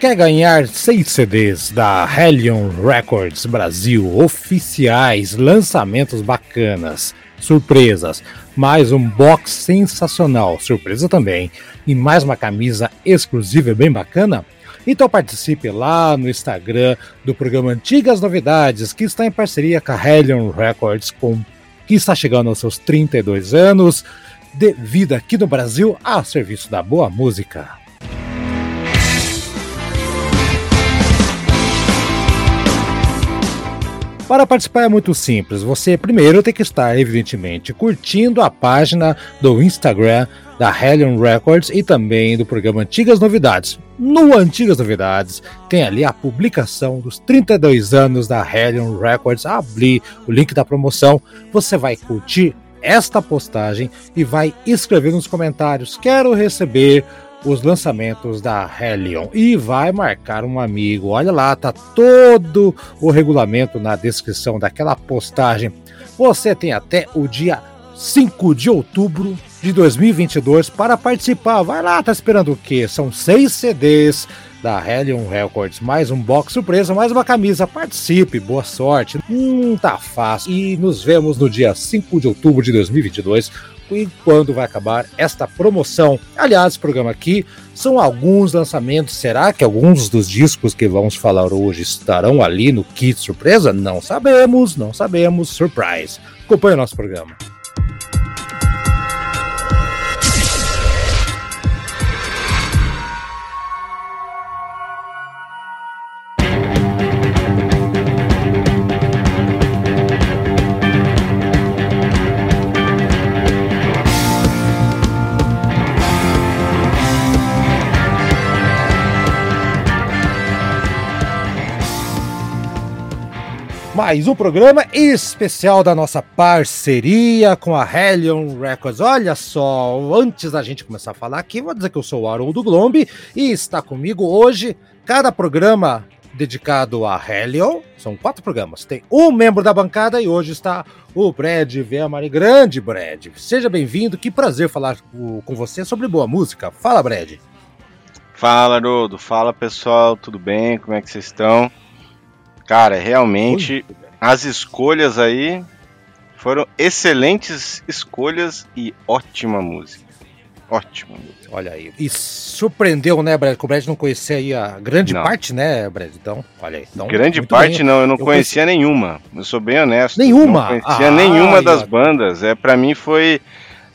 Quer ganhar seis CDs da Hellion Records Brasil oficiais, lançamentos bacanas, surpresas, mais um box sensacional, surpresa também, e mais uma camisa exclusiva bem bacana? Então participe lá no Instagram do programa Antigas Novidades, que está em parceria com a Hellion Records, com, que está chegando aos seus 32 anos de vida aqui no Brasil a serviço da boa música. Para participar é muito simples. Você primeiro tem que estar, evidentemente, curtindo a página do Instagram da Hellion Records e também do programa Antigas Novidades. No Antigas Novidades tem ali a publicação dos 32 anos da Hellion Records. Abrir o link da promoção. Você vai curtir esta postagem e vai escrever nos comentários: Quero receber os lançamentos da Hellion e vai marcar um amigo. Olha lá, tá todo o regulamento na descrição daquela postagem. Você tem até o dia 5 de outubro de 2022 para participar. Vai lá, tá esperando o quê? São seis CDs da Hellion Records, mais um box surpresa, mais uma camisa. Participe, boa sorte. Hum, tá fácil. E nos vemos no dia 5 de outubro de 2022 e quando vai acabar esta promoção. Aliás, o programa aqui são alguns lançamentos. Será que alguns dos discos que vamos falar hoje estarão ali no kit surpresa? Não sabemos, não sabemos. Surprise. Acompanhe o nosso programa. Mais um programa especial da nossa parceria com a Hellion Records. Olha só, antes da gente começar a falar aqui, vou dizer que eu sou o Haroldo Glombi e está comigo hoje cada programa dedicado a Hellion. São quatro programas. Tem um membro da bancada e hoje está o Brad Veamari. Grande Brad. Seja bem-vindo. Que prazer falar com você sobre boa música. Fala, Brad. Fala, Haroldo. Fala, pessoal. Tudo bem? Como é que vocês estão? Cara, realmente as escolhas aí foram excelentes escolhas e ótima música. Ótima música. Olha aí. E surpreendeu, né, Brad? Que o Brad não conhecia aí a grande não. parte, né, Brad? Então, olha aí. Então, grande parte bem. não, eu não eu conhecia conheci... nenhuma. Eu sou bem honesto. Nenhuma? Não conhecia ah, nenhuma das bandas. É, para mim foi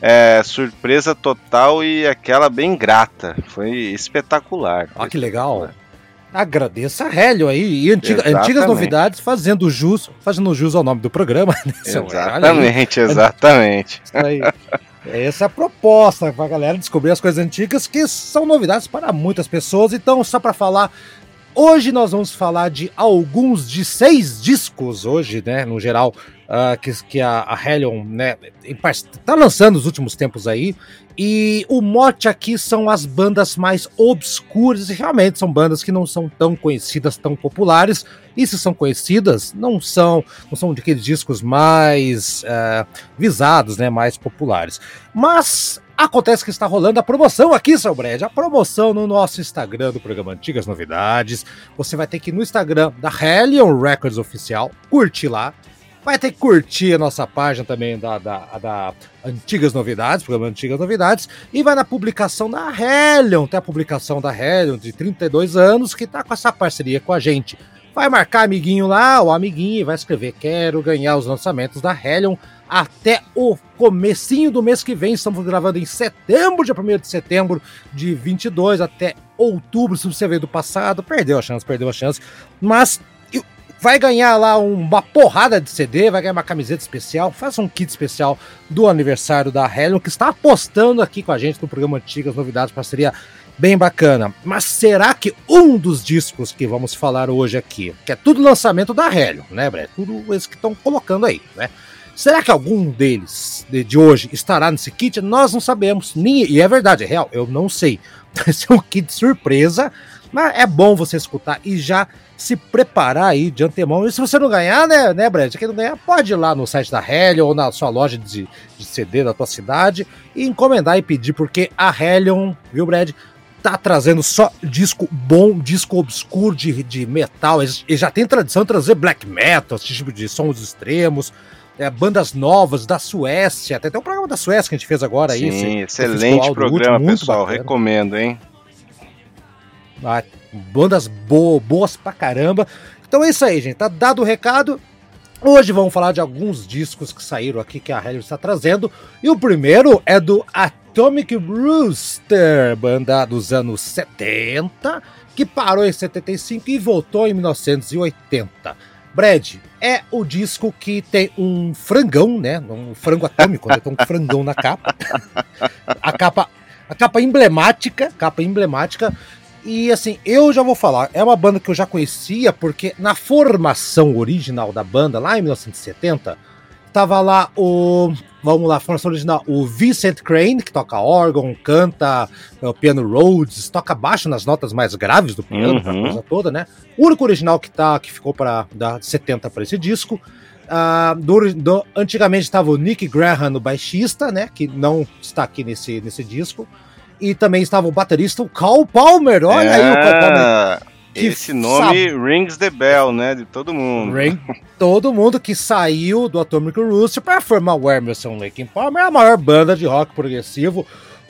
é, surpresa total e aquela bem grata. Foi espetacular. Ah, que legal. Agradeça a Hélio aí. E antiga, antigas novidades fazendo jus, fazendo jus ao nome do programa. Né, exatamente, exatamente. Isso aí. Essa é a proposta para a galera descobrir as coisas antigas que são novidades para muitas pessoas. Então, só para falar, hoje nós vamos falar de alguns de seis discos hoje, né, no geral, uh, que, que a, a Hellion, né, está lançando nos últimos tempos aí. E o mote aqui são as bandas mais obscuras, e realmente são bandas que não são tão conhecidas, tão populares. E se são conhecidas, não são, não são aqueles discos mais uh, visados, né, mais populares. Mas acontece que está rolando a promoção aqui, seu Brad. A promoção no nosso Instagram do programa Antigas Novidades. Você vai ter que ir no Instagram da Hellion Records Oficial, curtir lá Vai ter que curtir a nossa página também da, da, da Antigas Novidades, programa Antigas Novidades, e vai na publicação da Hellion, tem a publicação da Hellion de 32 anos, que tá com essa parceria com a gente. Vai marcar amiguinho lá, o amiguinho, e vai escrever, quero ganhar os lançamentos da Hellion até o comecinho do mês que vem, estamos gravando em setembro, dia 1 de setembro de 22 até outubro, se você veio do passado, perdeu a chance, perdeu a chance, mas vai ganhar lá uma porrada de CD, vai ganhar uma camiseta especial, faça um kit especial do aniversário da Helion, que está apostando aqui com a gente no programa Antigas Novidades, parceria bem bacana. Mas será que um dos discos que vamos falar hoje aqui, que é tudo lançamento da Helion, né, Brett? Tudo esses que estão colocando aí, né? Será que algum deles de, de, hoje estará nesse kit? Nós não sabemos. Nem, e é verdade, é real, eu não sei. Vai ser um kit surpresa, mas é bom você escutar e já se preparar aí de antemão. E se você não ganhar, né, né, Brad? Quem não ganhar, pode ir lá no site da Helion ou na sua loja de, de CD da tua cidade e encomendar e pedir, porque a Helion, viu, Brad? tá trazendo só disco bom, disco obscuro de, de metal. Ele já tem tradição de trazer black metal, esse tipo de sons extremos. É, bandas novas da Suécia, tem até um programa da Suécia que a gente fez agora Sim, aí. Esse, excelente programa, último, pessoal, bacana. recomendo, hein? Ah, bandas bo boas pra caramba. Então é isso aí, gente. Tá dado o recado. Hoje vamos falar de alguns discos que saíram aqui que a Helio está trazendo. E o primeiro é do Atomic Rooster, banda dos anos 70, que parou em 75 e voltou em 1980. Brad, é o disco que tem um frangão, né? Um frango atômico, né? Tem um frangão na capa. A capa, a capa emblemática, capa emblemática e assim, eu já vou falar, é uma banda que eu já conhecia, porque na formação original da banda, lá em 1970, tava lá o. Vamos lá, formação original, o Vincent Crane, que toca órgão, canta é, o piano Rhodes, toca baixo nas notas mais graves do piano, uhum. coisa toda, né? O único original que tá, que ficou para da 70 para esse disco. Uh, do, do, antigamente estava o Nick Graham no baixista, né? Que não está aqui nesse, nesse disco. E também estava o baterista, o Carl Palmer. Olha é, aí o Carl Palmer. Esse nome sab... rings the bell, né? De todo mundo. Ring... todo mundo que saiu do Atomic Rooster para formar o Emerson Lake Palmer, a maior banda de rock progressivo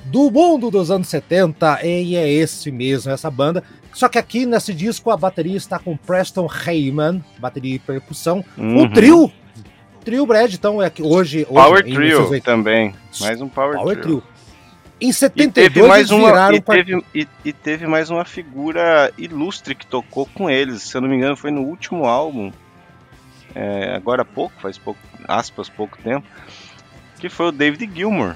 do mundo dos anos 70. E é esse mesmo, essa banda. Só que aqui nesse disco a bateria está com Preston Heyman, bateria e percussão. Uhum. O trio Trio Brad, então é que hoje. Power hoje, Trio também. Mais um Power, power trio. trio. Em 72 e teve mais uma, e teve, e, e, teve mais uma figura ilustre que tocou com eles. Se eu não me engano, foi no último álbum. É, agora há pouco, faz pouco, aspas, pouco tempo. Que foi o David Gilmour.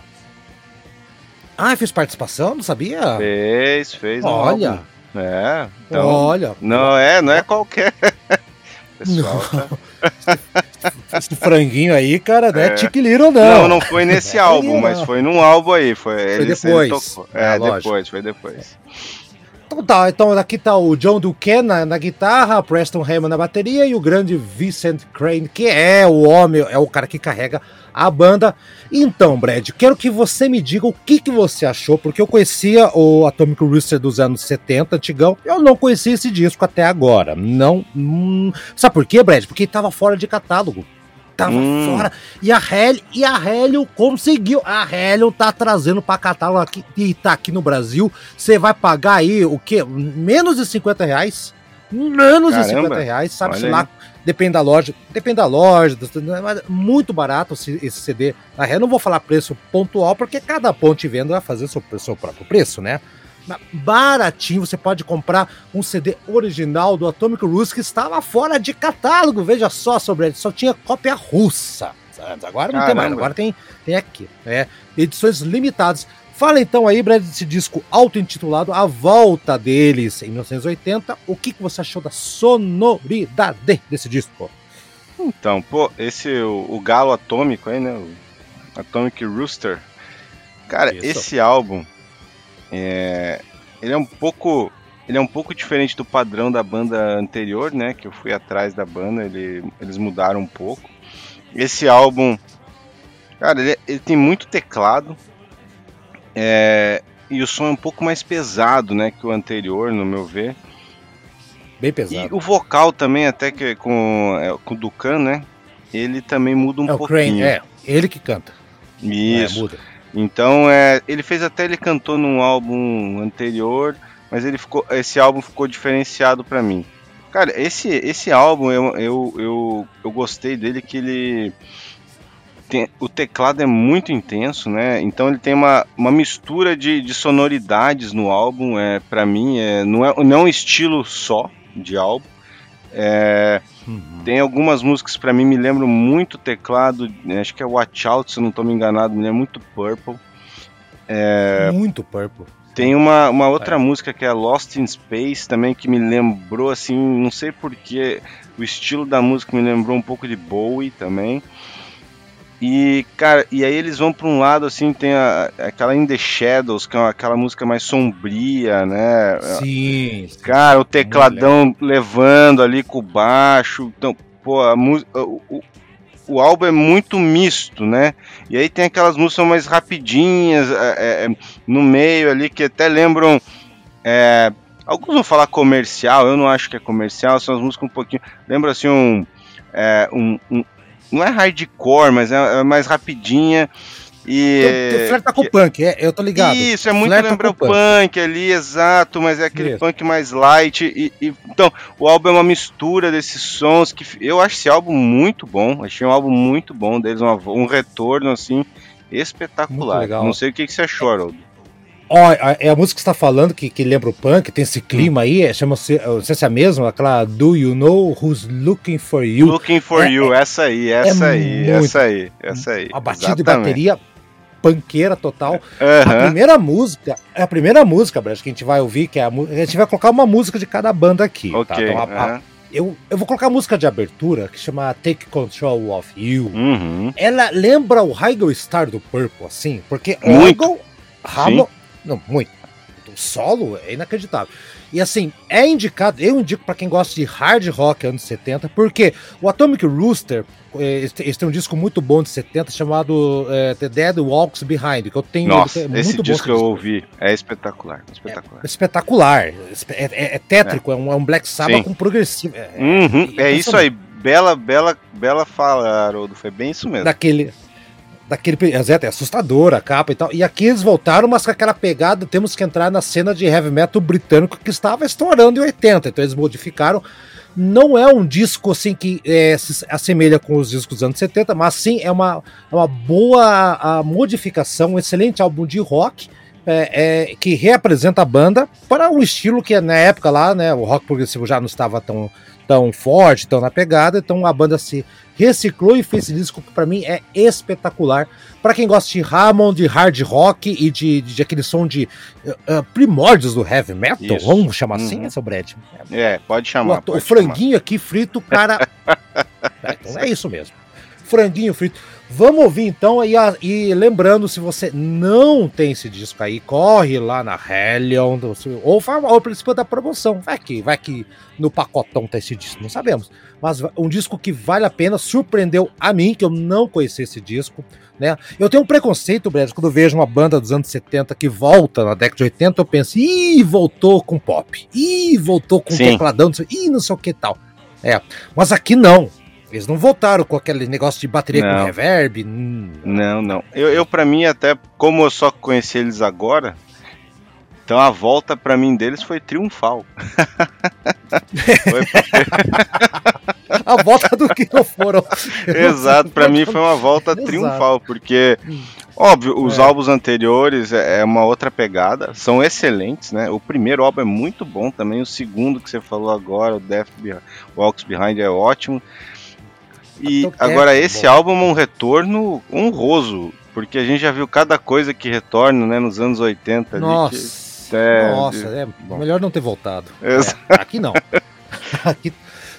Ah, fez participação? Não sabia? Fez, fez. Olha. É. Então, Olha. Não é, não é qualquer. Pessoal, tá? Esse franguinho aí, cara, não é, é Tic Little, não. Não, não foi nesse é álbum, mas foi num álbum aí. Foi, foi ele, depois. Ele é, é depois, foi depois. Então tá, então aqui tá o John Duquesne na, na guitarra, Preston Hammond na bateria e o grande Vincent Crane, que é o homem, é o cara que carrega a banda. Então, Brad, quero que você me diga o que, que você achou, porque eu conhecia o Atomic Rooster dos anos 70, antigão, eu não conhecia esse disco até agora. Não. Hum, sabe por quê, Brad? Porque ele tava fora de catálogo tava hum. fora. E a Helio, e a Helio conseguiu. A Helio tá trazendo para catálogo aqui e tá aqui no Brasil. Você vai pagar aí o quê? Menos de 50 reais? Menos Caramba. de 50 reais, sabe-se lá. Depende da loja, depende da loja, mas muito barato esse CD. Na real, não vou falar preço pontual, porque cada ponto de venda vai fazer seu, seu próprio preço, né? Baratinho. Você pode comprar um CD original do Atomic Roots que estava fora de catálogo. Veja só sobre ele, só tinha cópia russa. Agora não Caramba. tem mais, agora tem, tem aqui. É, edições limitadas. Fala então aí, Brad, desse disco auto-intitulado A Volta deles em 1980. O que, que você achou da sonoridade desse disco? Então, pô, esse o, o galo atômico aí, né? O Atomic Rooster. Cara, Isso. esse álbum é, ele é um pouco ele é um pouco diferente do padrão da banda anterior, né? Que eu fui atrás da banda, ele, eles mudaram um pouco. Esse álbum, cara, ele, ele tem muito teclado é, e o som é um pouco mais pesado, né? Que o anterior, no meu ver. Bem pesado. E o vocal também, até que com, é, com o Ducan, né? Ele também muda um é, pouquinho. Crane, é, ele que canta. Isso. É, muda. Então, é, ele fez até ele cantou num álbum anterior, mas ele ficou, esse álbum ficou diferenciado para mim. Cara, esse, esse álbum eu, eu, eu, eu gostei dele que ele tem, o teclado é muito intenso, né? Então ele tem uma, uma mistura de, de sonoridades no álbum. É, para mim, é, não, é, não é um estilo só de álbum. É, uhum. Tem algumas músicas para mim me lembram muito teclado, né, acho que é Watch Out, se não estou me enganado, me lembra muito Purple. É, muito Purple. Tem uma, uma outra é. música que é Lost in Space também que me lembrou assim, não sei porquê, o estilo da música me lembrou um pouco de Bowie também. E, cara, e aí eles vão para um lado assim, tem a, aquela In the Shadows, que é aquela música mais sombria, né? Sim. Cara, o tecladão levando ali com o baixo. Então, pô, a música. O, o álbum é muito misto, né? E aí tem aquelas músicas mais rapidinhas é, é, no meio ali que até lembram É, alguns vão falar comercial, eu não acho que é comercial, são as músicas um pouquinho. Lembra assim um. É, um, um não é hardcore, mas é, é mais rapidinha. E. Flerta com o punk, é, eu tô ligado. Isso, é muito lembra o punk. punk. ali, exato, mas é aquele Isso. punk mais light. E, e, então, o álbum é uma mistura desses sons que eu acho esse álbum muito bom. Achei um álbum muito bom deles, um, um retorno assim espetacular. Não sei o que, que você achou, Haroldo. Ó, é a música que você tá falando, que, que lembra o punk, tem esse clima aí, é, chama-se, não sei se é a mesma, aquela Do You Know Who's Looking For You. Looking For é, You, é, essa aí, essa é aí, essa aí, essa aí. A batida Exatamente. de bateria panqueira total. Uhum. A primeira música, é a primeira música, Brad, que a gente vai ouvir, que é a, a gente vai colocar uma música de cada banda aqui. Tá? Okay. Tá? Então, a, uhum. a, eu, eu vou colocar a música de abertura que chama Take Control of You. Uhum. Ela lembra o Hygel Star do Purple, assim, porque muito. Hygel, não, muito. O solo é inacreditável. E assim, é indicado, eu indico para quem gosta de hard rock anos 70, porque o Atomic Rooster, eh, eles têm um disco muito bom de 70 chamado é, The Dead Walks Behind, que eu tenho. Nossa, é esse disco que eu ouvi é espetacular. Espetacular. É, espetacular. É, é, é tétrico, é. um, é um Black Sabbath Sim. com progressivo. É, uhum, é isso aí. Bela, bela, bela fala, Haroldo. Foi bem isso mesmo. Daquele daquele é assustadora a capa e tal. E aqui eles voltaram, mas com aquela pegada, temos que entrar na cena de heavy metal britânico que estava estourando em 80. Então eles modificaram. Não é um disco assim que é, se assemelha com os discos dos anos 70, mas sim é uma, é uma boa a modificação, um excelente álbum de rock. É, é, que reapresenta a banda para um estilo que na época lá, né, o rock progressivo já não estava tão, tão forte, tão na pegada, então a banda se reciclou e fez esse disco que para mim é espetacular. Para quem gosta de Hammond, de hard rock e de, de, de aquele som de uh, primórdios do heavy metal, Isso. vamos chamar assim, uhum. seu Brad? É, pode chamar. O, pode o franguinho chamar. aqui frito, cara. é, então é isso mesmo. Franguinho frito. Vamos ouvir então, e, e, lembrando, se você não tem esse disco aí, corre lá na Hellion, ou, ou participa da promoção. Vai que, vai que no pacotão tá esse disco, não sabemos. Mas um disco que vale a pena, surpreendeu a mim, que eu não conhecia esse disco. Né? Eu tenho um preconceito, Brad, quando eu vejo uma banda dos anos 70 que volta na década de 80, eu penso, ih, voltou com pop, ih, voltou com Sim. tecladão, ih, não sei o que tal. É, mas aqui não. Eles não voltaram com aquele negócio de bateria não. com reverb. Não, não. Eu, eu para mim, até como eu só conheci eles agora, então a volta para mim deles foi triunfal. foi a volta do que não foram. Exato, para mim foi uma volta Exato. triunfal, porque óbvio, os é. álbuns anteriores é, é uma outra pegada, são excelentes, né? O primeiro álbum é muito bom também, o segundo que você falou agora, o Death Walks Behind é ótimo. E agora esse álbum é um retorno honroso, porque a gente já viu cada coisa que retorna, né, nos anos 80. Nossa, que, é, nossa, é, melhor não ter voltado. É, aqui não. aqui,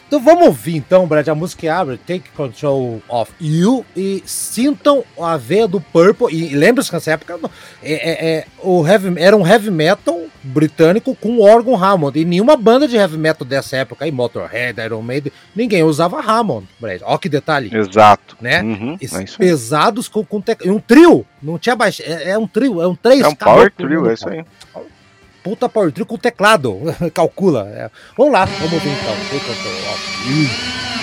então vamos ouvir então, Brad, a música que abre, Take Control of You, e sintam a veia do Purple, e lembre-se que nessa época é, é, é, o heavy, era um heavy metal britânico com órgão Hammond, e nenhuma banda de heavy metal dessa época, aí Motorhead, Iron Maiden, ninguém usava Hammond, Brad, ó que detalhe. Exato. Né? Uhum, é pesados com, com tec... um trio, não tinha baixo, é, é, um trio, é um três. É um power trio, é isso aí puta power trio com teclado. Calcula. É. Vamos lá, vamos ver então.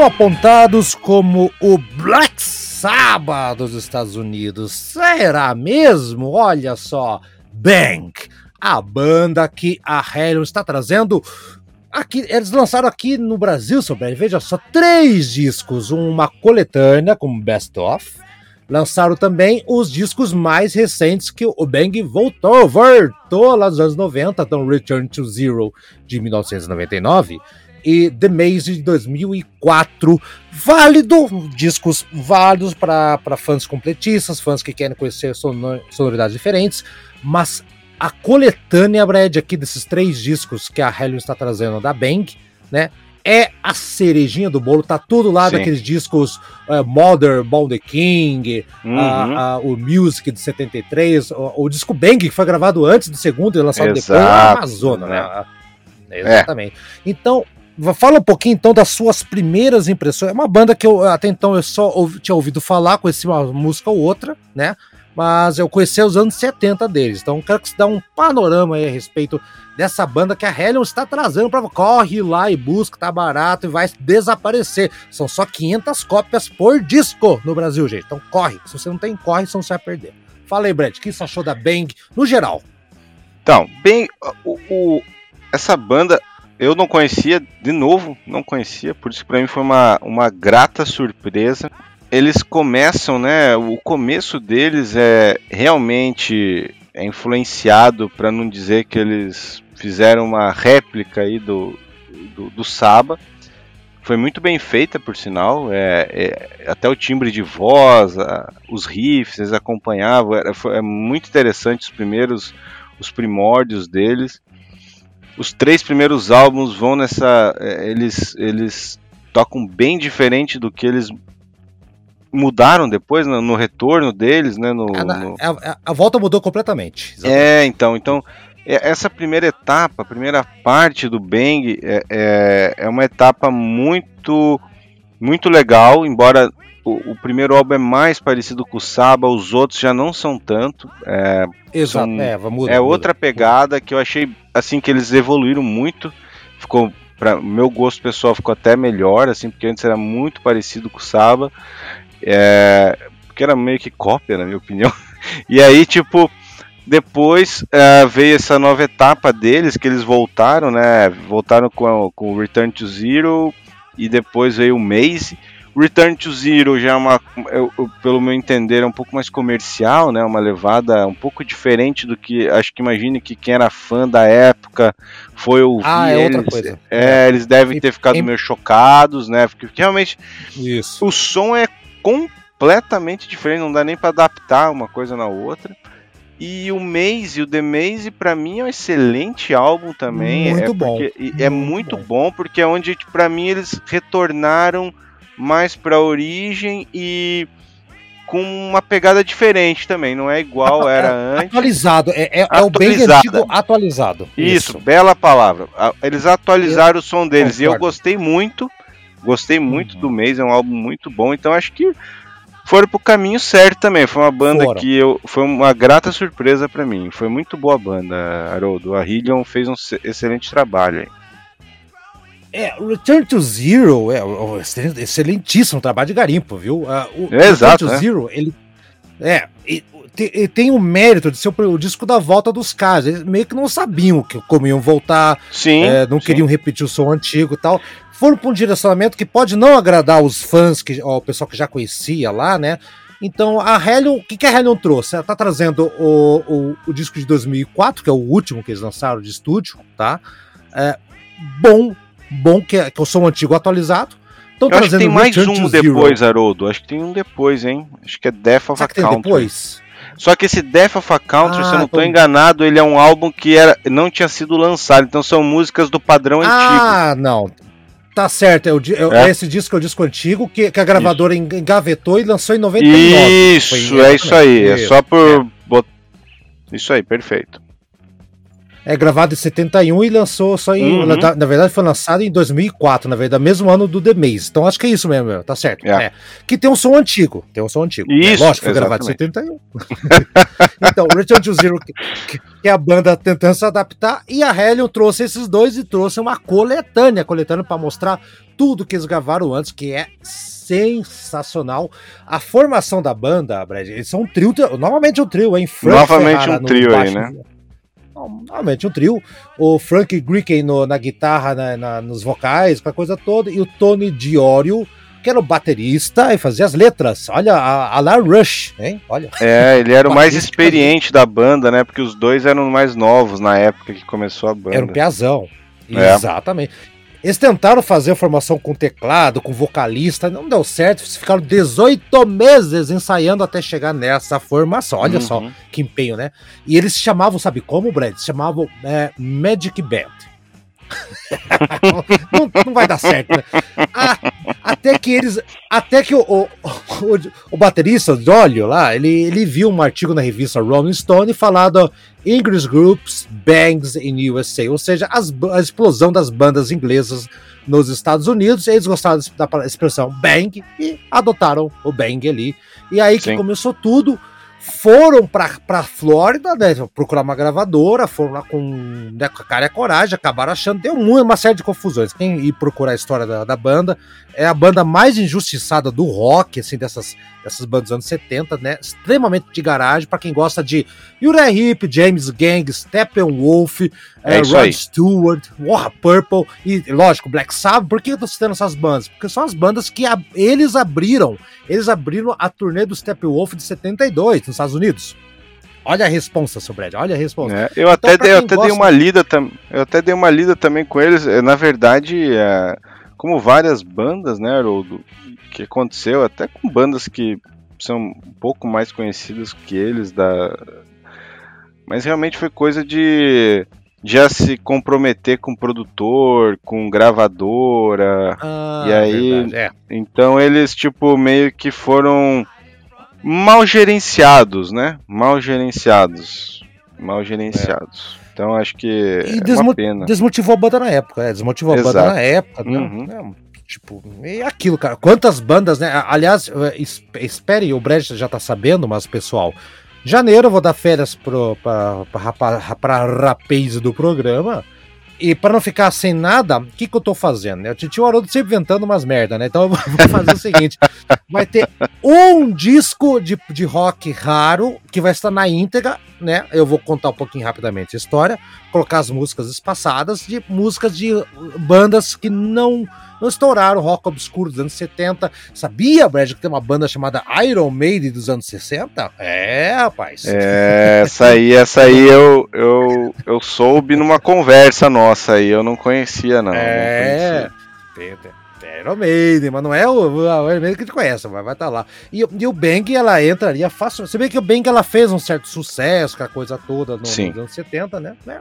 Foram apontados como o Black Sabbath dos Estados Unidos. Será mesmo? Olha só, Bang, a banda que a Hellion está trazendo Aqui, eles lançaram aqui no Brasil, sobre veja só, três discos, uma coletânea como Best Of. Lançaram também os discos mais recentes que o Bang voltou, voltou lá nos anos 90, então Return to Zero de 1999 e The Maze de 2004. Válido, discos válidos para fãs completistas, fãs que querem conhecer sonoridades diferentes, mas a coletânea, Brad, aqui desses três discos que a Hellion está trazendo da Bang, né? É a cerejinha do bolo, tá tudo lá Sim. daqueles discos uh, Mother, Ball the King, uhum. uh, uh, o Music de 73, o, o, disco Bang, que foi gravado antes do segundo e lançado Exato, depois na Amazônia, né? É. Exatamente. É. Então, Fala um pouquinho então das suas primeiras impressões. É uma banda que eu até então eu só ouvi, tinha ouvido falar, conheci uma música ou outra, né? mas eu conheci os anos 70 deles. Então quero que você dê um panorama aí a respeito dessa banda que a Hellion está trazendo para corre lá e busca, tá barato e vai desaparecer. São só 500 cópias por disco no Brasil, gente. Então corre. Se você não tem corre, senão você vai perder. Fala aí, Brad, o que você achou da Bang no geral? Então, bem, o, o, essa banda eu não conhecia, de novo, não conhecia, por isso para mim foi uma, uma grata surpresa eles começam, né? O começo deles é realmente é influenciado, para não dizer que eles fizeram uma réplica aí do, do, do Saba. Foi muito bem feita, por sinal. É, é até o timbre de voz, a, os riffs, eles acompanhavam. Era, foi, é muito interessante os primeiros, os primórdios deles. Os três primeiros álbuns vão nessa. É, eles, eles tocam bem diferente do que eles mudaram depois no, no retorno deles, né? No, a, no... A, a, volta mudou completamente. Exatamente. É, então, então essa primeira etapa, a primeira parte do Bang é, é, é uma etapa muito muito legal, embora o, o, primeiro álbum é mais parecido com o Saba, os outros já não são tanto. É, Exato, são, é, muda, é outra pegada que eu achei assim que eles evoluíram muito. Ficou para meu gosto pessoal ficou até melhor, assim, porque antes era muito parecido com o Saba. É, porque era meio que cópia, na minha opinião. E aí, tipo, depois é, veio essa nova etapa deles, que eles voltaram, né? Voltaram com, com o Return to Zero e depois veio o Maze. Return to Zero já é uma, eu, eu, pelo meu entender, é um pouco mais comercial, né? Uma levada um pouco diferente do que acho que imagine que quem era fã da época foi ouvir. Ah, é eles, outra coisa. É, eles devem ter ficado meio chocados, né? Porque realmente Isso. o som é completamente diferente, não dá nem para adaptar uma coisa na outra. E o Maze, o The Maze, para mim é um excelente álbum também. Muito é bom. Porque, é muito bom. bom porque é onde, para mim, eles retornaram mais para a origem e com uma pegada diferente também, não é igual era antes. Atualizado, é, é, é o bem antigo atualizado. Isso, Isso, bela palavra. Eles atualizaram eu, o som deles concordo. e eu gostei muito. Gostei muito uhum. do mês, é um álbum muito bom, então acho que foram pro caminho certo também. Foi uma banda Fora. que eu, foi uma grata surpresa para mim. Foi muito boa a banda, Haroldo. A Hillion fez um excelente trabalho aí. É, Return to Zero é um excelentíssimo trabalho de garimpo, viu? Uh, o é, exato, Return to é. Zero, ele é, ele tem o mérito de ser o disco da volta dos caras. Eles meio que não sabiam que como iam voltar, sim, é, não sim. queriam repetir o som antigo e tal foram para um direcionamento que pode não agradar os fãs, que, ó, o pessoal que já conhecia lá, né? Então, a Hellion, o que, que a Hellion trouxe? Ela tá trazendo o, o, o, disco de 2004, que é o último que eles lançaram de estúdio, tá? É, bom, bom, que é, que é o som antigo atualizado. Estão Eu acho que tem mais um depois, Haroldo. Acho que tem um depois, hein? Acho que é Death of Será a que Country. Tem depois? Só que esse Death of a Country, ah, se eu não estou enganado, ele é um álbum que era, não tinha sido lançado. Então são músicas do padrão ah, antigo. Ah, não. Tá certo, é, o, é, é. esse disco é o disco antigo que, que a gravadora isso. engavetou e lançou em 99. Isso, é isso aí. É só por. É. Bot... Isso aí, perfeito. É gravado em 71 e lançou só em. Uhum. Na verdade, foi lançado em 2004, na verdade, mesmo ano do The Maze. Então acho que é isso mesmo, tá certo. É. É. Que tem um som antigo. Tem um som antigo. Isso, é, lógico, foi gravado em 71. então, Return to Zero, que, que, é a banda tentando se adaptar, e a Hellion trouxe esses dois e trouxe uma coletânea, coletânea para mostrar tudo que eles gravaram antes, que é sensacional. A formação da banda, Brad, eles são um trio, novamente um trio, hein? Frank novamente Ferrara um trio aí, né? Normalmente um trio. O Frank Gricken na guitarra, na, na, nos vocais, com a coisa toda, e o Tony Diorio, que era o baterista e fazia as letras. Olha, a, a La Rush, hein? Olha. É, ele era o mais experiente da banda, né? Porque os dois eram mais novos na época que começou a banda. Era um piazão. É. Exatamente. Eles tentaram fazer a formação com teclado, com vocalista, não deu certo. Ficaram 18 meses ensaiando até chegar nessa formação. Olha uhum. só que empenho, né? E eles se chamavam, sabe como, Brad? Se chamavam é, Magic Band. não, não, vai dar certo, né? Ah, até que eles. Até que o, o, o, o baterista, Dolio lá, ele, ele viu um artigo na revista Rolling Stone falado English Groups Bangs in USA, ou seja, as, a explosão das bandas inglesas nos Estados Unidos. Eles gostaram da expressão bang e adotaram o bang ali. E aí que Sim. começou tudo foram para pra Flórida, né, procurar uma gravadora, foram lá com, né, com a cara e a coragem, acabaram achando, deu uma série de confusões. Quem ir procurar a história da, da banda, é a banda mais injustiçada do rock, assim, dessas, dessas bandas dos anos 70, né, extremamente de garagem, para quem gosta de Uriah Heep, James Gang, Steppenwolf, é, é Rod Stewart, War Purple e, lógico, Black Sabbath. Por que eu tô citando essas bandas? Porque são as bandas que a, eles abriram, eles abriram a turnê do Steppenwolf de 72, nos Estados Unidos. Olha a resposta, seu Brad, olha a resposta. É, eu, então, até, dei, eu até gosta... dei uma lida eu até dei uma lida também com eles. É, na verdade, é, como várias bandas, né, Haroldo, que aconteceu até com bandas que são um pouco mais conhecidas que eles da mas realmente foi coisa de já se comprometer com produtor, com gravadora. Ah, e aí, verdade, é. então eles tipo meio que foram mal gerenciados, né? Mal gerenciados. Mal gerenciados. É. Então acho que e é desmo uma pena. Desmotivou a banda na época, é, desmotivou Exato. a banda na época, né? Uhum. É, tipo, é aquilo, cara. Quantas bandas, né? Aliás, é, espere, o Brecht já tá sabendo, mas pessoal, janeiro eu vou dar férias pro, pra, pra, pra, pra rapaz do programa. E para não ficar sem nada, o que, que eu tô fazendo? Né? O Titio Haroldo sempre inventando umas merda, né? Então eu vou fazer o seguinte: vai ter um disco de, de rock raro que vai estar na íntegra, né? Eu vou contar um pouquinho rapidamente a história, colocar as músicas espaçadas de músicas de bandas que não não estouraram rock obscuro dos anos 70. Sabia, Brad, que tem uma banda chamada Iron Maiden dos anos 60? É, rapaz. É, essa aí, essa aí eu, eu, eu soube numa conversa nossa aí, eu não conhecia, não. É. Não conhecia. Iron Maiden, mas não é o, o Iron Maiden que a gente conhece, mas vai estar tá lá. E, e, o Bang, ela entraria fácil. Você vê que o Bang, ela fez um certo sucesso com a coisa toda no, nos anos 70, né? né?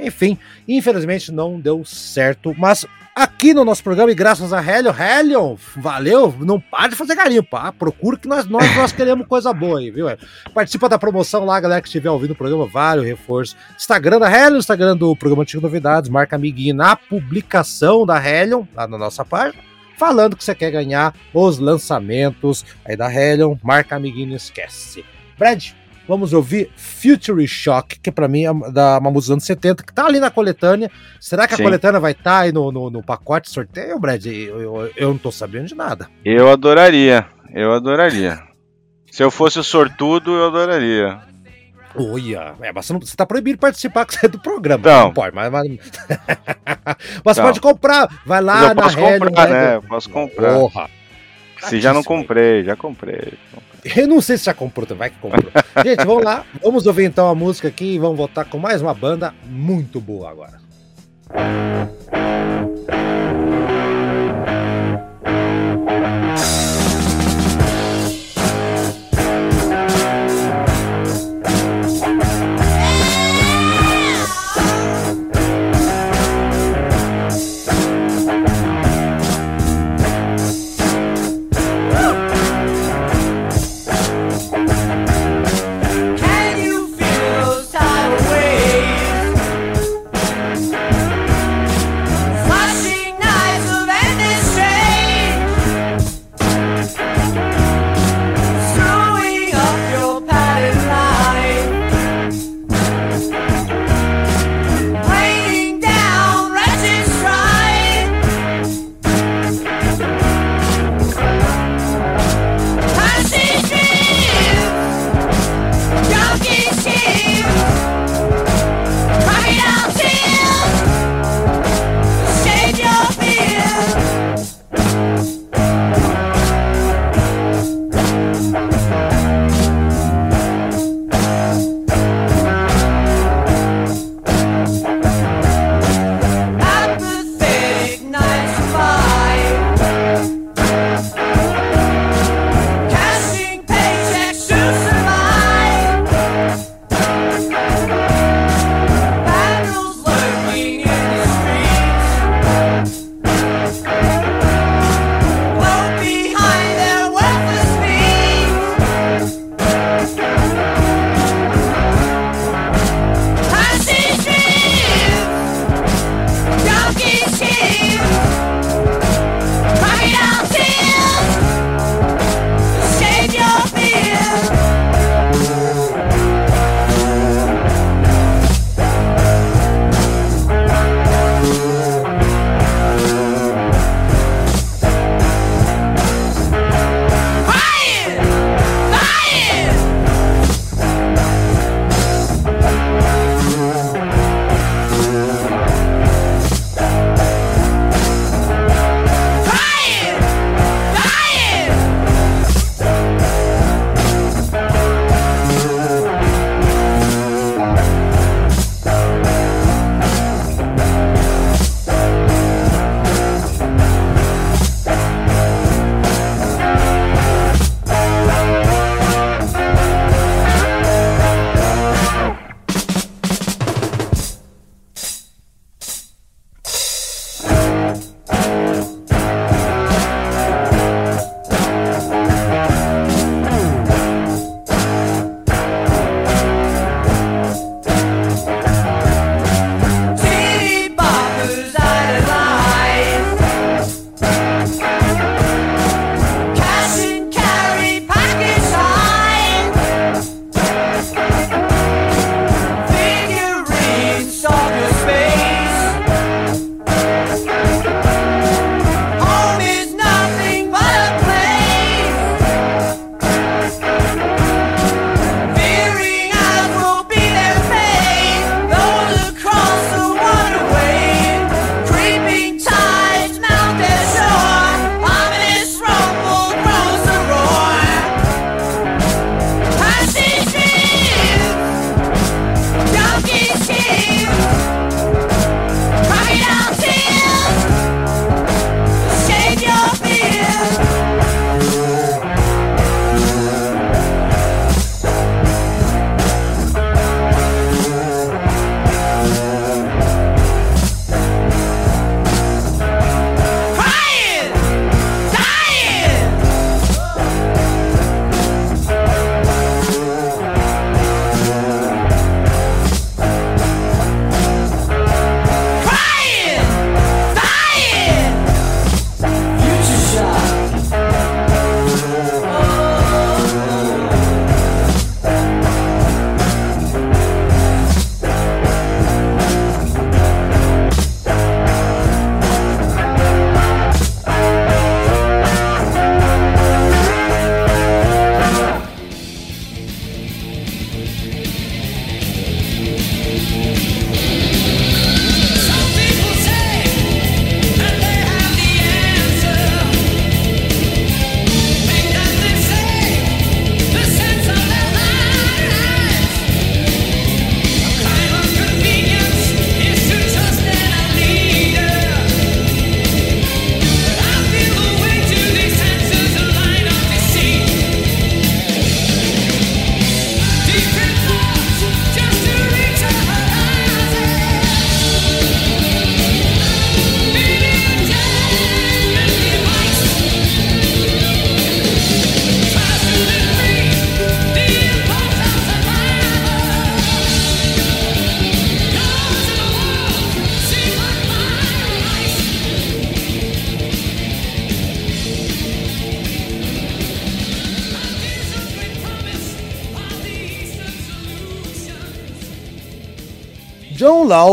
Enfim, infelizmente não deu certo, mas aqui no nosso programa, e graças a Helion, Helion, valeu, não para de fazer garimpo, ah, procura que nós, nós, nós queremos coisa boa aí, viu? Participa da promoção lá, galera que estiver ouvindo o programa, vale o reforço. Instagram da Helion, Instagram do programa Antigo Novidades, marca amiguinho na publicação da Helion, lá na nossa página, falando que você quer ganhar os lançamentos aí da Helion, marca amiguinho, esquece. Brad, Vamos ouvir Future Shock, que para mim é da uma música dos anos 70, que tá ali na coletânea. Será que Sim. a coletânea vai estar tá aí no, no, no, pacote sorteio, Brad? Eu, eu, eu, não tô sabendo de nada. Eu adoraria, eu adoraria. Se eu fosse o sortudo, eu adoraria. Olha, é, mas você, não, você tá proibido de participar do programa. Não, não pode, mas. Mas, mas você pode comprar. Vai lá eu na posso comprar, né? Eu posso comprar. Porra. Se já não comprei, já comprei. Eu não sei se já comprou, vai que comprou. Gente, vamos lá. Vamos ouvir então a música aqui e vamos voltar com mais uma banda muito boa agora. John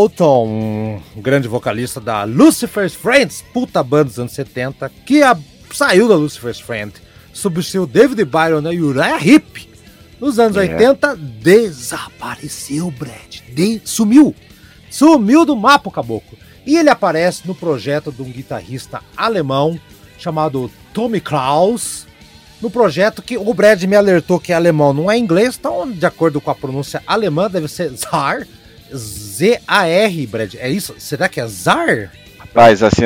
Lawton, um grande vocalista da Lucifer's Friends, puta banda dos anos 70, que a, saiu da Lucifer's Friends, substituiu David Byron e Uriah Heep. Nos anos é. 80, desapareceu, Brad. De, sumiu. Sumiu do mapa o caboclo. E ele aparece no projeto de um guitarrista alemão chamado Tommy Kraus. No projeto que o Brad me alertou que é alemão, não é inglês, então, de acordo com a pronúncia alemã, deve ser Zar. Z-A-R, Brad. É isso? Será que é Zar? Rapaz, assim,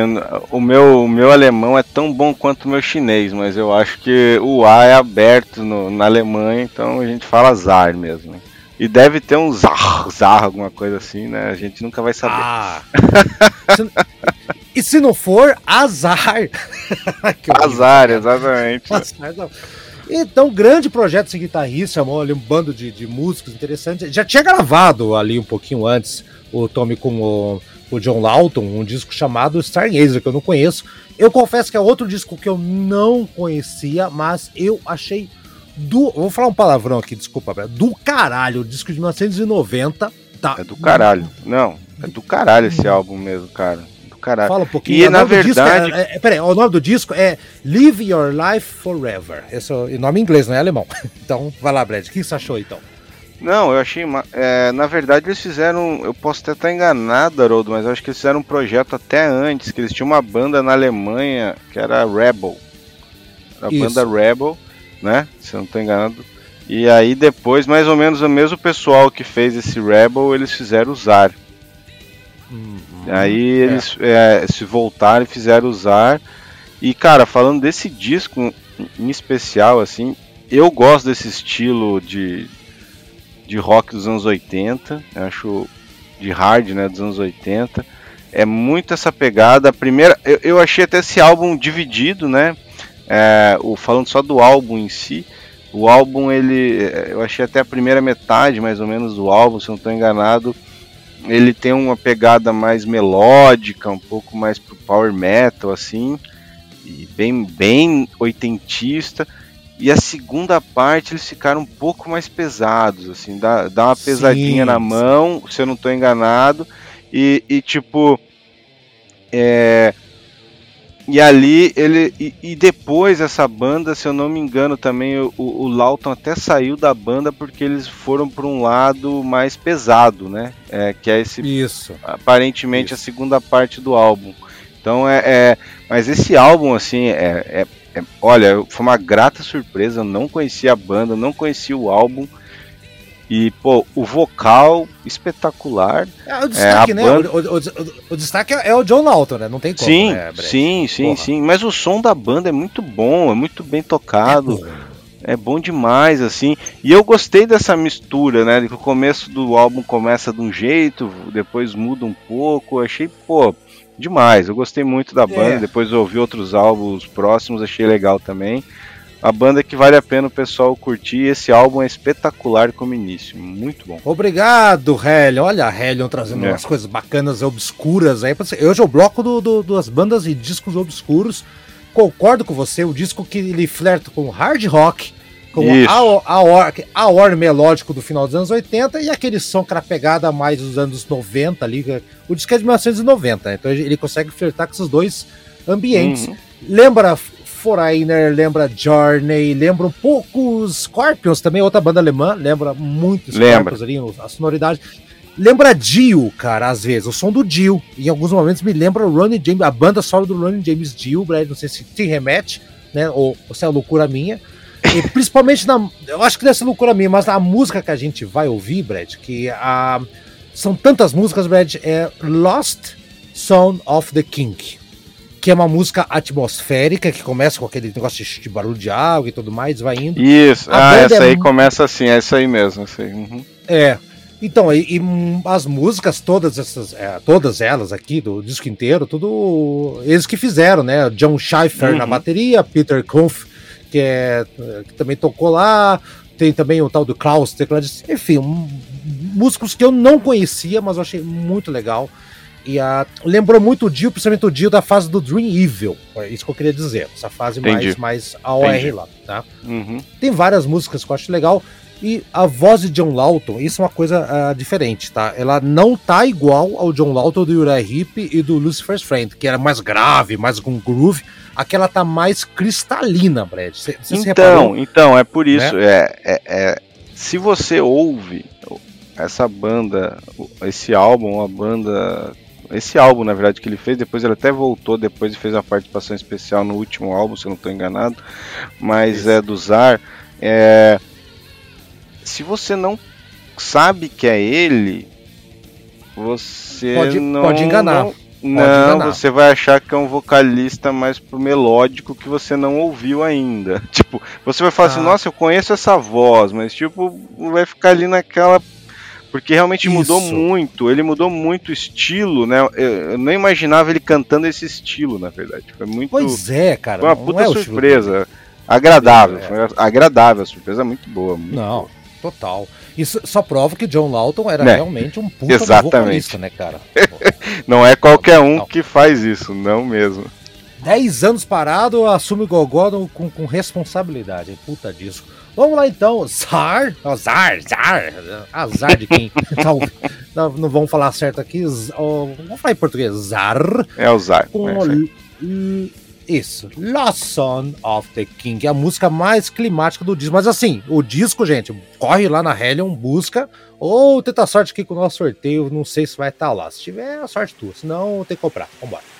o meu, o meu alemão é tão bom quanto o meu chinês, mas eu acho que o A é aberto no, na Alemanha, então a gente fala Zar mesmo. E deve ter um Zar, Zar, alguma coisa assim, né? A gente nunca vai saber. Ah. e se não for, azar. azar, exatamente. Azar, então, grande projeto esse guitarrista, chamou ali um bando de, de músicos interessantes. Já tinha gravado ali um pouquinho antes o Tommy com o, o John Lawton, um disco chamado Stargazer, que eu não conheço. Eu confesso que é outro disco que eu não conhecia, mas eu achei do. Vou falar um palavrão aqui, desculpa, do caralho. O disco de 1990 tá. É do caralho. Não, é do caralho esse álbum mesmo, cara caralho. Fala um pouquinho. E na verdade. É, é, peraí, o nome do disco é Live Your Life Forever. Esse é o nome em inglês, não é alemão. Então, vai lá, Brad. O que você achou então? Não, eu achei. É, na verdade, eles fizeram. Eu posso até estar enganado, Haroldo, mas eu acho que eles fizeram um projeto até antes, que eles tinham uma banda na Alemanha que era Rebel. Era a banda Rebel, né? Se eu não estou enganado. E aí depois, mais ou menos o mesmo pessoal que fez esse Rebel, eles fizeram usar. Hum. Aí é. eles é, se voltaram e fizeram usar. E cara, falando desse disco em especial, assim, eu gosto desse estilo de, de rock dos anos 80, acho de hard, né, dos anos 80. É muito essa pegada. A primeira, eu, eu achei até esse álbum dividido, né? É, o, falando só do álbum em si, o álbum ele, eu achei até a primeira metade, mais ou menos, do álbum, se eu não estou enganado, ele tem uma pegada mais melódica, um pouco mais pro power metal, assim, e bem, bem oitentista. E a segunda parte eles ficaram um pouco mais pesados, assim, dá, dá uma pesadinha sim, na mão, se eu não estou enganado. E, e tipo, é, e ali ele. E, e, depois essa banda, se eu não me engano, também o, o Lawton até saiu da banda porque eles foram para um lado mais pesado, né? É, que é esse. Isso. Aparentemente Isso. a segunda parte do álbum. Então é. é mas esse álbum, assim, é, é, é, Olha, foi uma grata surpresa. Eu não conhecia a banda, não conhecia o álbum. E, pô, o vocal espetacular. É, o destaque, é, né? Banda... O, o, o, o, destaque é o John Alton, né? Não tem como. Sim, né, sim, sim, Porra. sim. Mas o som da banda é muito bom, é muito bem tocado. É, é bom demais, assim. E eu gostei dessa mistura, né? Que o começo do álbum começa de um jeito, depois muda um pouco. Eu achei, pô, demais. Eu gostei muito da banda. É. Depois eu ouvi outros álbuns próximos, achei legal também a banda que vale a pena o pessoal curtir. Esse álbum é espetacular como início, muito bom. Obrigado, Helion. Olha a Helion trazendo é. umas coisas bacanas, obscuras aí. Hoje é o bloco do, do, das bandas e discos obscuros. Concordo com você, o disco que ele flerta com hard rock, com a, a, or, a or melódico do final dos anos 80 e aquele som que era pegada mais dos anos 90 ali. O disco é de 1990, então ele consegue flertar com esses dois ambientes. Uhum. Lembra Foreigner, lembra Journey, lembra um pouco Scorpions também, outra banda alemã, lembra muito Scorpions ali, a sonoridade. Lembra Dio, cara, às vezes, o som do Dio. Em alguns momentos me lembra o Ronnie James, a banda solo do Ronnie James Dio, Brad, não sei se te remete, né, ou, ou se é loucura minha. E principalmente na. Eu acho que deve ser loucura minha, mas na música que a gente vai ouvir, Brad, que a, são tantas músicas, Brad, é Lost Sound of the King que é uma música atmosférica, que começa com aquele negócio de barulho de água e tudo mais, vai indo. Isso, a ah, essa é... aí começa assim, é isso aí mesmo. Aí. Uhum. É. Então, e, e, as músicas, todas essas, é, todas elas aqui, do disco inteiro, tudo eles que fizeram, né? John Schiffer uhum. na bateria, Peter Kumpf, que, é, que também tocou lá, tem também o tal do Klaus, tecladista, enfim, um, músicos que eu não conhecia, mas eu achei muito legal. E a, lembrou muito o Dio, principalmente o Dio da fase do Dream Evil. É isso que eu queria dizer. Essa fase Entendi. mais, mais AOR Entendi. lá, tá? Uhum. Tem várias músicas que eu acho legal. E a voz de John Lawton, isso é uma coisa uh, diferente, tá? Ela não tá igual ao John Lawton do Uriah Heep e do Lucifer's Friend, que era mais grave, mais com groove. Aquela tá mais cristalina, Brad. Cê, cê então, então, é por isso. Né? É, é, é, se você ouve essa banda, esse álbum, a banda esse álbum, na verdade, que ele fez, depois ele até voltou, depois fez uma participação especial no último álbum, se eu não estou enganado, mas Isso. é do Zar. É, se você não sabe que é ele, você pode, não pode enganar. Não, não enganar. você vai achar que é um vocalista mais pro melódico que você não ouviu ainda. Tipo, você vai falar assim, ah. assim, nossa, eu conheço essa voz, mas tipo, vai ficar ali naquela porque realmente Isso. mudou muito, ele mudou muito o estilo, né? Eu, eu não imaginava ele cantando esse estilo, na verdade. Foi muito. Pois é, cara. Foi uma puta é surpresa. Agradável, é. foi agradável, a surpresa muito boa. Muito não, boa. total. Isso só prova que John Lawton era é. realmente um puta Exatamente. vocalista, né, cara? não é qualquer um que faz isso, não mesmo. 10 anos parado, assume o Gogó com, com responsabilidade. Puta disco. Vamos lá então, Zar, Zar, Zar, azar de quem não, não vamos falar certo aqui, vamos falar em português, Zar. É o Zar. Com é, isso, Lost Son of the King, é a música mais climática do disco. Mas assim, o disco, gente, corre lá na Hellion, busca, ou tenta sorte aqui com o nosso sorteio, não sei se vai estar lá. Se tiver, a sorte tua, senão tem que comprar. Vambora.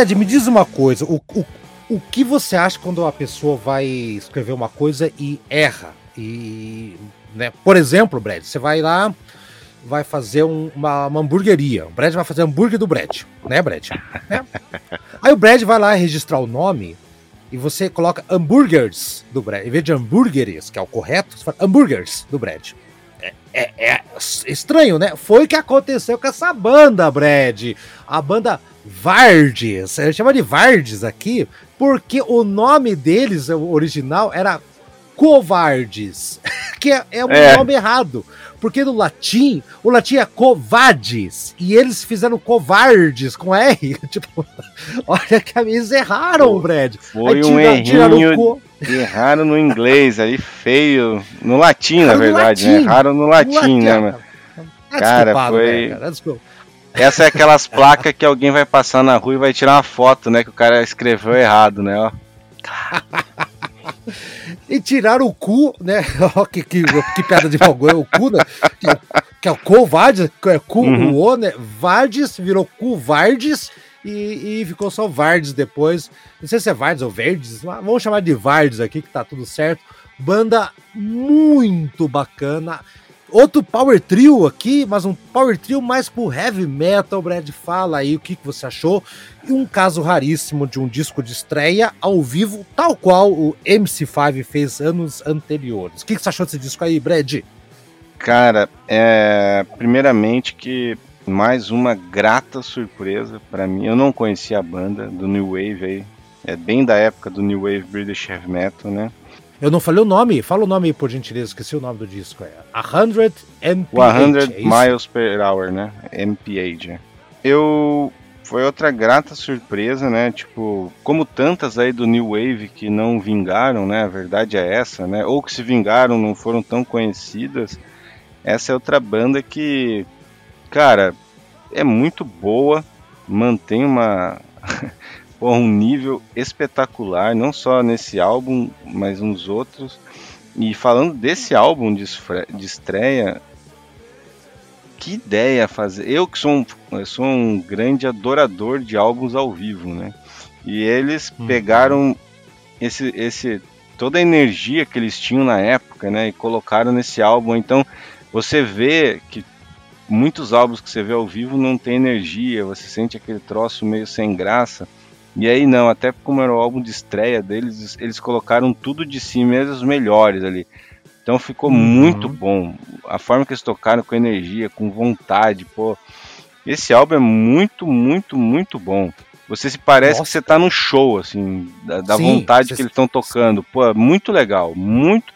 Brad, me diz uma coisa. O, o, o que você acha quando a pessoa vai escrever uma coisa e erra? E, né, por exemplo, Brad, você vai lá, vai fazer um, uma, uma, hamburgueria. O Brad vai fazer hambúrguer do Brad, né, Brad? É. Aí o Brad vai lá registrar o nome e você coloca hambúrgueres do Brad. Em vez de hambúrgueres, que é o correto, você fala hambúrgueres do Brad. É, é, é, estranho, né? Foi o que aconteceu com essa banda, Brad. A banda Vardes. A gente chama de Vardes aqui, porque o nome deles, o original, era Covardes, que é, é um é. nome errado. Porque no latim, o latim é covades, e eles fizeram covardes com R. Tipo, olha que eles erraram, Brad. Foi Aí, um tira, errinho, co... erraram no inglês aí, feio. No latim, na verdade, né? latim. né? Erraram no latim, no latim né? Tá cara, foi... Né, cara? Essa é aquelas placas que alguém vai passar na rua e vai tirar uma foto, né? Que o cara escreveu errado, né? Ó. e tiraram o cu, né? que, que, que piada de mau é o cu, né? Que, é que é o Covardes, é cu, uhum. o O, né? Vardes virou cu Vardes e, e, ficou só Vardes depois. Não sei se é Vardes ou Verdes, mas vamos chamar de Vardes aqui, que tá tudo certo. Banda muito bacana. Outro power trio aqui, mas um power trio mais pro heavy metal. Brad, fala aí o que, que você achou. E um caso raríssimo de um disco de estreia ao vivo, tal qual o MC5 fez anos anteriores. O que, que você achou desse disco aí, Brad? Cara, é, primeiramente que mais uma grata surpresa para mim. Eu não conhecia a banda do New Wave aí. É bem da época do New Wave British Heavy Metal, né? Eu não falei o nome, fala o nome por gentileza, esqueci o nome do disco. É 100 MPH. 100 é miles per hour, né? MPH. Eu. Foi outra grata surpresa, né? Tipo, como tantas aí do New Wave que não vingaram, né? A verdade é essa, né? Ou que se vingaram não foram tão conhecidas. Essa é outra banda que, cara, é muito boa, mantém uma um nível espetacular, não só nesse álbum, mas nos outros. E falando desse álbum de, de estreia, que ideia fazer. Eu que sou um, eu sou um grande adorador de álbuns ao vivo, né? E eles hum. pegaram esse, esse toda a energia que eles tinham na época, né? E colocaram nesse álbum. Então você vê que muitos álbuns que você vê ao vivo não tem energia, você sente aquele troço meio sem graça. E aí não, até como era o álbum de estreia deles, eles colocaram tudo de si mesmo, os melhores ali. Então ficou uhum. muito bom. A forma que eles tocaram com energia, com vontade, pô. Esse álbum é muito, muito, muito bom. Você se parece Nossa. que você tá no show, assim, da, da Sim, vontade você... que eles estão tocando. Pô, é muito legal, muito,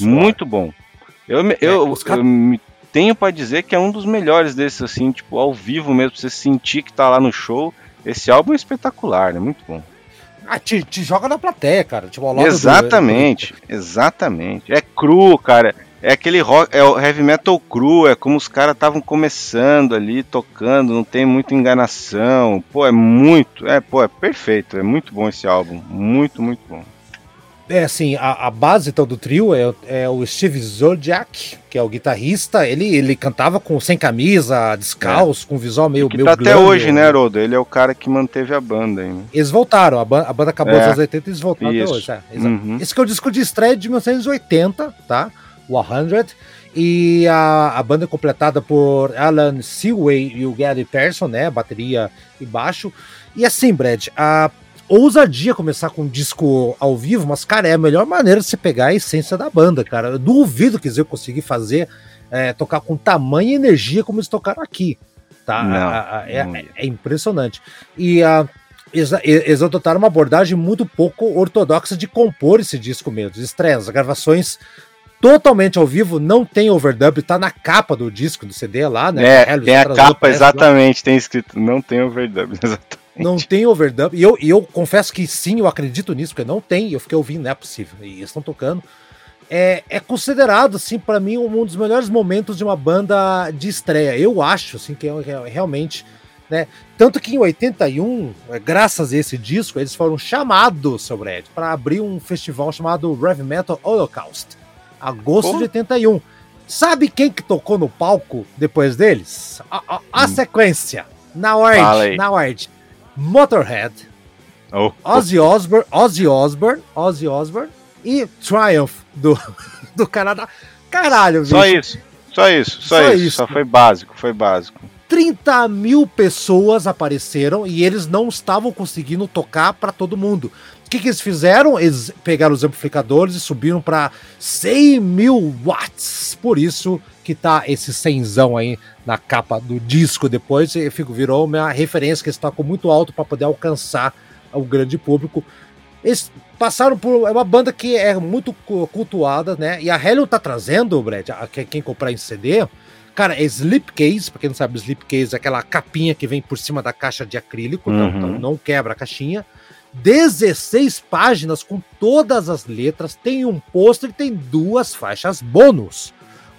muito bom. Eu, eu, é, eu, eu me tenho para dizer que é um dos melhores desses, assim, tipo, ao vivo mesmo, pra você sentir que tá lá no show esse álbum é espetacular, né? Muito bom. Ah, te, te joga na plateia, cara. Tipo, exatamente, do... exatamente. É cru, cara. É aquele rock, é o heavy metal cru, é como os caras estavam começando ali, tocando, não tem muita enganação. Pô, é muito, é, pô, é perfeito, é muito bom esse álbum, muito, muito bom. É assim, a, a base então, do trio é, é, o Steve Zodiac, que é o guitarrista. Ele, ele cantava com sem camisa, descalço, é. com visual meio. Que meio tá até hoje, né, Rodo? Ele é o cara que manteve a banda aí. Né? Eles voltaram, a, a banda acabou é. nos anos 80 e eles voltaram Isso. até hoje. É, uhum. Esse que é o disco de estreia de 1980, tá? O 100. E a, a banda é completada por Alan Seaway e o Gary Persson, né? Bateria e baixo. E assim, Brad, a ousadia começar com um disco ao vivo, mas, cara, é a melhor maneira de você pegar a essência da banda, cara. Eu duvido que eu conseguir fazer, é, tocar com tamanha energia como eles tocaram aqui. Tá? Não, a, a, é, é, impressionante. E a. Eles adotaram uma abordagem muito pouco ortodoxa de compor esse disco mesmo, estreias, gravações totalmente ao vivo, não tem overdub, tá na capa do disco, do CD lá, né? É, tem a capa, exatamente, lá. tem escrito, não tem overdub, exatamente. Não tem overdub. E eu, e eu confesso que sim, eu acredito nisso, porque não tem. Eu fiquei ouvindo, não é possível. E eles estão tocando. É, é considerado, assim, para mim, um dos melhores momentos de uma banda de estreia. Eu acho, assim, que é, é realmente. Né? Tanto que em 81, é, graças a esse disco, eles foram chamados, seu Brad, para abrir um festival chamado Heavy Metal Holocaust, agosto Como? de 81. Sabe quem que tocou no palco depois deles? A, a, a hum. sequência, na ordem, na ordem. Motorhead, oh. Ozzy Osbourne, Ozzy Osbourne, Ozzy Osbourne e Triumph do, do Canadá. Caralho, bicho. Só isso. Só isso, só, só isso. isso. Só foi básico, foi básico. 30 mil pessoas apareceram e eles não estavam conseguindo tocar para todo mundo. O que, que, eles fizeram? Eles pegaram os amplificadores e subiram para 100 mil watts. Por isso que tá esse cenzão aí na capa do disco. Depois virou uma referência que está com muito alto para poder alcançar o grande público. Eles passaram por. É uma banda que é muito cultuada, né? E a Hellion tá trazendo, Brad, quem comprar em CD Cara, é slipcase, pra quem não sabe, slipcase é aquela capinha que vem por cima da caixa de acrílico, uhum. não quebra a caixinha. 16 páginas com todas as letras, tem um pôster e tem duas faixas bônus.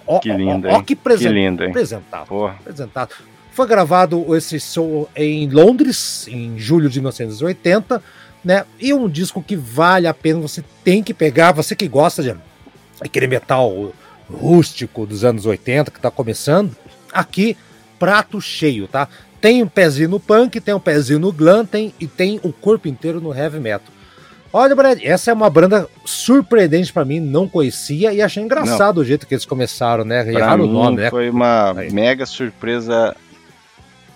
Ó, que lindo, ó, ó, que, presen que lindo, hein? apresentado. apresentado. Foi gravado esse show em Londres, em julho de 1980, né? E um disco que vale a pena, você tem que pegar, você que gosta de aquele metal rústico dos anos 80 que está começando, aqui prato cheio, tá? Tem um pezinho no punk, tem um pezinho no glam, tem, e tem o corpo inteiro no heavy metal. Olha, Brad, essa é uma banda surpreendente para mim, não conhecia e achei engraçado não. o jeito que eles começaram, né? Erraram o nome, né? Foi uma Aí. mega surpresa,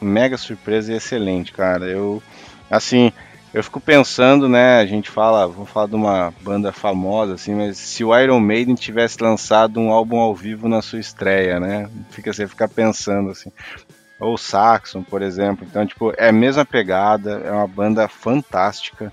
mega surpresa e excelente, cara. Eu, assim, eu fico pensando, né? A gente fala, vamos falar de uma banda famosa, assim, mas se o Iron Maiden tivesse lançado um álbum ao vivo na sua estreia, né? Fica você fica pensando assim. Ou Saxon, por exemplo. Então, tipo, é a mesma pegada, é uma banda fantástica.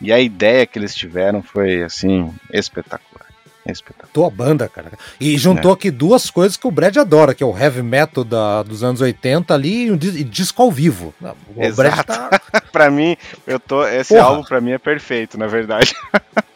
E a ideia que eles tiveram foi, assim, espetacular. Espetacular. Tua banda, cara. E juntou é. aqui duas coisas que o Brad adora, que é o heavy metal da, dos anos 80 ali e um disco ao vivo. O Exato. Brad tá... pra mim, eu tô, esse Porra. álbum pra mim é perfeito, na verdade.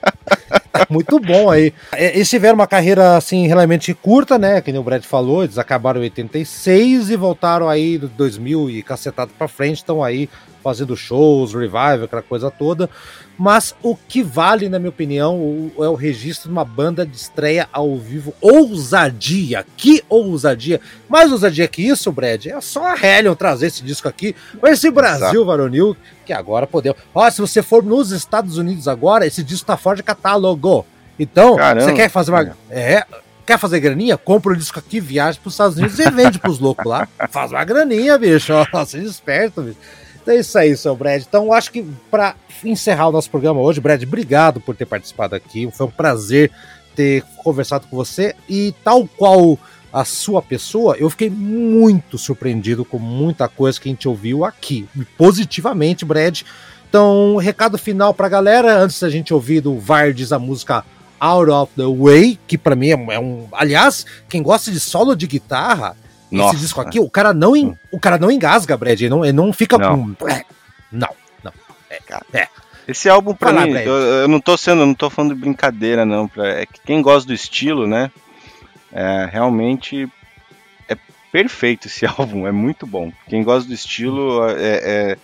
Muito bom aí. Eles tiveram uma carreira assim relativamente curta, né? Que nem o Brad falou, eles acabaram em 86 e voltaram aí 2000 e cacetado pra frente, estão aí fazendo shows, revival, aquela coisa toda. Mas o que vale, na minha opinião, é o registro de uma banda de estreia ao vivo. Ousadia! Que ousadia! Mais ousadia que isso, Brad, é só a Hellion trazer esse disco aqui. Esse Brasil Exato. varonil, que agora podemos. Ó, se você for nos Estados Unidos agora, esse disco tá fora de catálogo. Então, Caramba. você quer fazer uma. É, Quer fazer graninha? Compra o disco aqui, viaja para os Estados Unidos e vende para os loucos lá. Faz uma graninha, bicho. Ó, seja esperto, bicho. É isso aí, seu Brad. Então, acho que para encerrar o nosso programa hoje, Brad, obrigado por ter participado aqui. Foi um prazer ter conversado com você. E tal qual a sua pessoa, eu fiquei muito surpreendido com muita coisa que a gente ouviu aqui. Positivamente, Brad. Então, recado final pra galera, antes da gente ouvir do Vardes a música Out of the Way, que para mim é é um. Aliás, quem gosta de solo de guitarra, nossa. Esse disco aqui, o cara não, o cara não engasga, Brad. Ele não, ele não fica. Não. É, não. não. É, é. Esse álbum, pra Fala, mim, eu, eu, não tô sendo, não tô falando de brincadeira, não. É que quem gosta do estilo, né? É, realmente é perfeito esse álbum, é muito bom. Quem gosta do estilo, é, é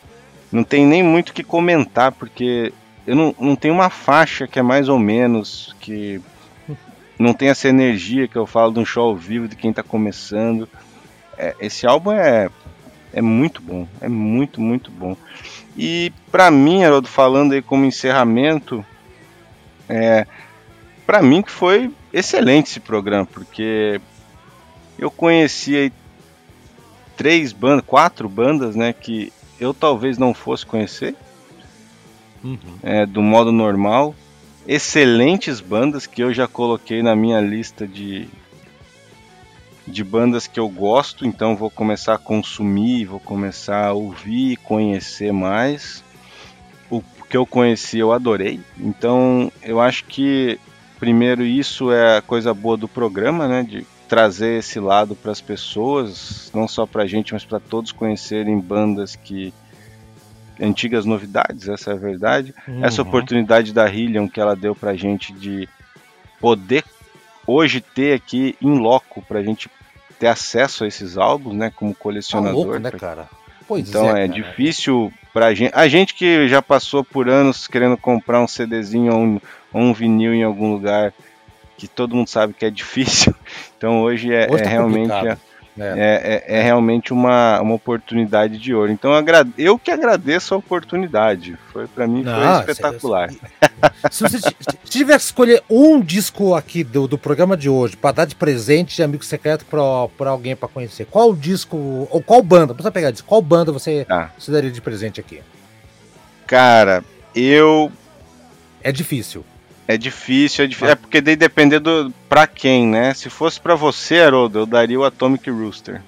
não tem nem muito o que comentar, porque eu não, não tenho uma faixa que é mais ou menos, que não tem essa energia que eu falo de um show ao vivo, de quem tá começando é, esse álbum é, é muito bom, é muito, muito bom. E para mim, Haroldo, falando aí como encerramento, é, para mim que foi excelente esse programa, porque eu conheci aí três bandas, quatro bandas, né, que eu talvez não fosse conhecer, uhum. é, do modo normal. Excelentes bandas que eu já coloquei na minha lista de, de bandas que eu gosto, então vou começar a consumir, vou começar a ouvir, conhecer mais. O que eu conheci eu adorei. Então eu acho que primeiro isso é a coisa boa do programa, né, de trazer esse lado para as pessoas, não só para a gente, mas para todos conhecerem bandas que antigas novidades, essa é a verdade. Uhum. Essa oportunidade da Hillion que ela deu para a gente de poder hoje ter aqui em loco para a gente ter acesso a esses álbuns, né, como colecionador. Tá louco, né, cara? Pois então é, é difícil pra gente. A gente que já passou por anos querendo comprar um CDzinho ou um, ou um vinil em algum lugar que todo mundo sabe que é difícil. Então hoje é, hoje tá é realmente. É, é, é, é realmente uma, uma oportunidade de ouro. Então eu que agradeço a oportunidade. Foi para mim Não, foi espetacular. Se, se você se tiver que escolher um disco aqui do, do programa de hoje para dar de presente de amigo secreto para alguém para conhecer, qual disco ou qual banda? Não precisa pegar disco. Qual banda você, ah. você daria de presente aqui? Cara, eu é difícil. É difícil, é difícil. Ah. É porque daí depender do pra quem, né? Se fosse para você, Haroldo, eu daria o Atomic Rooster.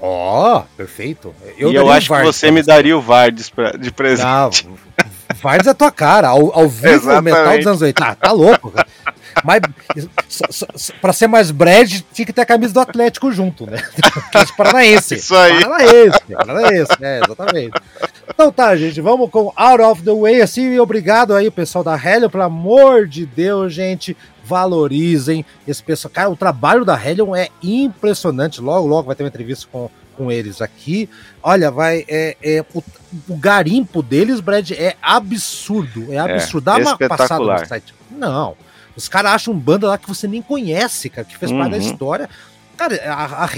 Ó, oh, perfeito. Eu e eu acho que você me daria o Vardes pra, de presente. Não, Vardes é tua cara. Ao, ao vivo, metal dos anos 80. Ah, tá louco, cara. Mas, pra ser mais Brad, tinha que ter a camisa do Atlético junto, né? Atlético Paranaense. Isso aí. Paranaense, Paranaense, é, exatamente. Então tá, gente, vamos com Out of the Way, assim, obrigado aí, pessoal da Hellion, pelo amor de Deus, gente, valorizem esse pessoal. Cara, o trabalho da Hellion é impressionante, logo, logo vai ter uma entrevista com, com eles aqui. Olha, vai, é, é o, o, garimpo deles, Brad, é absurdo, é absurdo. É, Dá uma passada no site. Não, os caras acham banda lá que você nem conhece, cara, que fez uhum. parte da uhum. história. Cara, a, a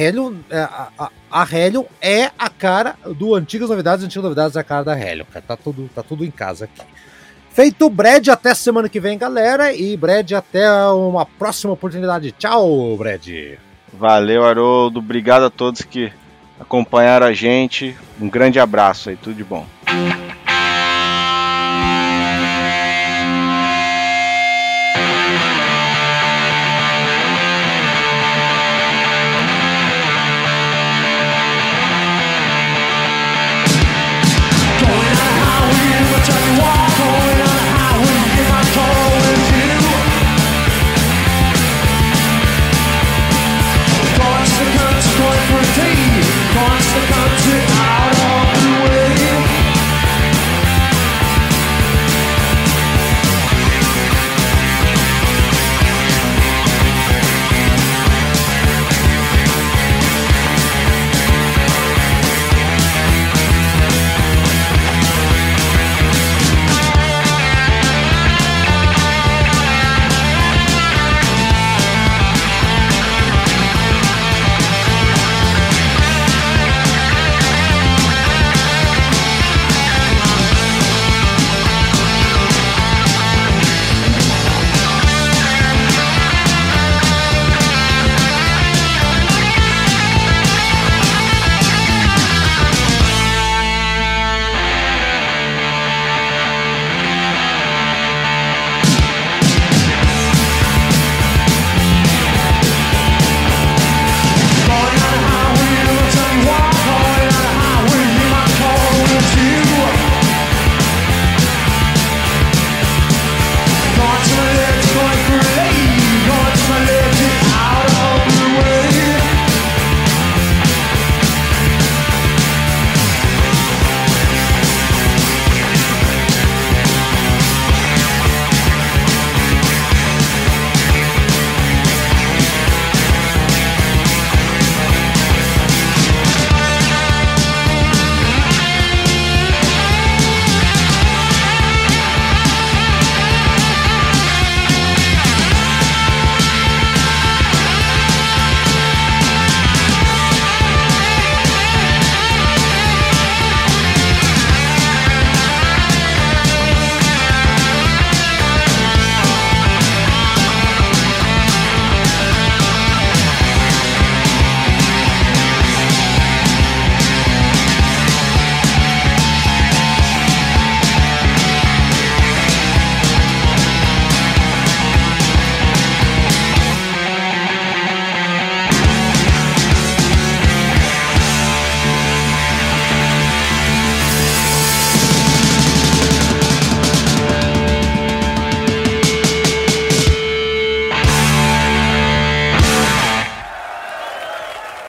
é, a, a, a é a cara do Antigas Novidades, Antigas Novidades é a cara da Helion, cara. Tá tudo, tá tudo em casa aqui. Feito Brad, até semana que vem, galera. E Brad, até uma próxima oportunidade. Tchau, Brad. Valeu, Haroldo. Obrigado a todos que acompanharam a gente. Um grande abraço aí, tudo de bom.